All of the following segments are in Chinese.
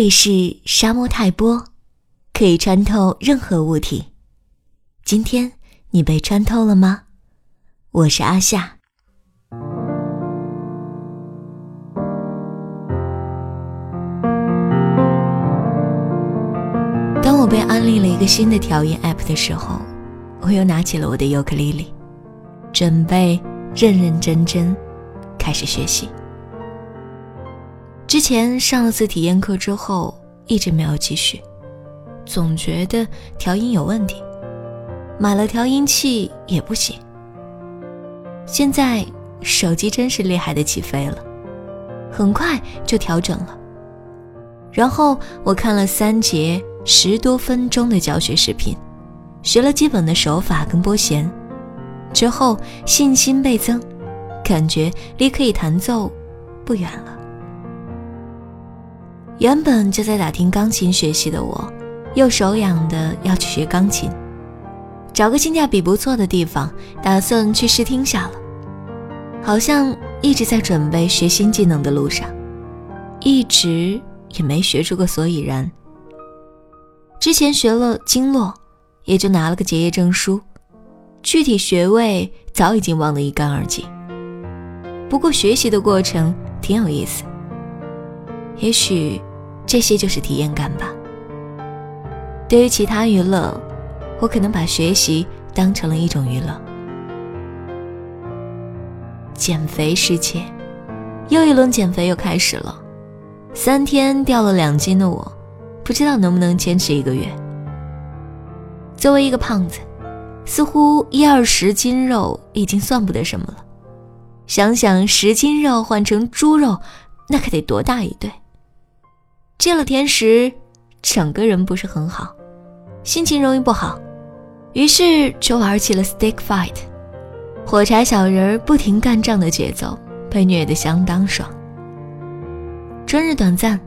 里是沙漠泰波，可以穿透任何物体。今天你被穿透了吗？我是阿夏。当我被安利了一个新的调音 App 的时候，我又拿起了我的尤克里里，准备认认真真开始学习。之前上了次体验课之后，一直没有继续，总觉得调音有问题，买了调音器也不行。现在手机真是厉害的起飞了，很快就调整了。然后我看了三节十多分钟的教学视频，学了基本的手法跟拨弦，之后信心倍增，感觉离可以弹奏不远了。原本就在打听钢琴学习的我，又手痒的要去学钢琴，找个性价比不错的地方，打算去试听下了。好像一直在准备学新技能的路上，一直也没学出个所以然。之前学了经络，也就拿了个结业证书，具体学位早已经忘得一干二净。不过学习的过程挺有意思，也许。这些就是体验感吧。对于其他娱乐，我可能把学习当成了一种娱乐。减肥世界，又一轮减肥又开始了。三天掉了两斤的我，不知道能不能坚持一个月。作为一个胖子，似乎一二十斤肉已经算不得什么了。想想十斤肉换成猪肉，那可得多大一对。戒了甜食，整个人不是很好，心情容易不好，于是就玩起了 Stick Fight，火柴小人不停干仗的节奏，被虐得相当爽。春日短暂，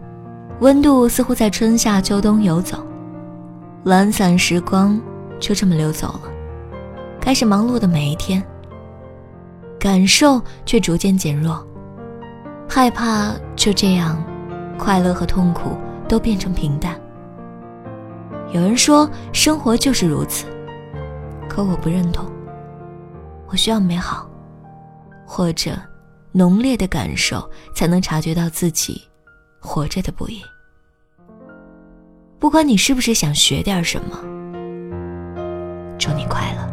温度似乎在春夏秋冬游走，懒散时光就这么溜走了，开始忙碌的每一天，感受却逐渐减弱，害怕就这样。快乐和痛苦都变成平淡。有人说生活就是如此，可我不认同。我需要美好，或者浓烈的感受，才能察觉到自己活着的不易。不管你是不是想学点什么，祝你快乐。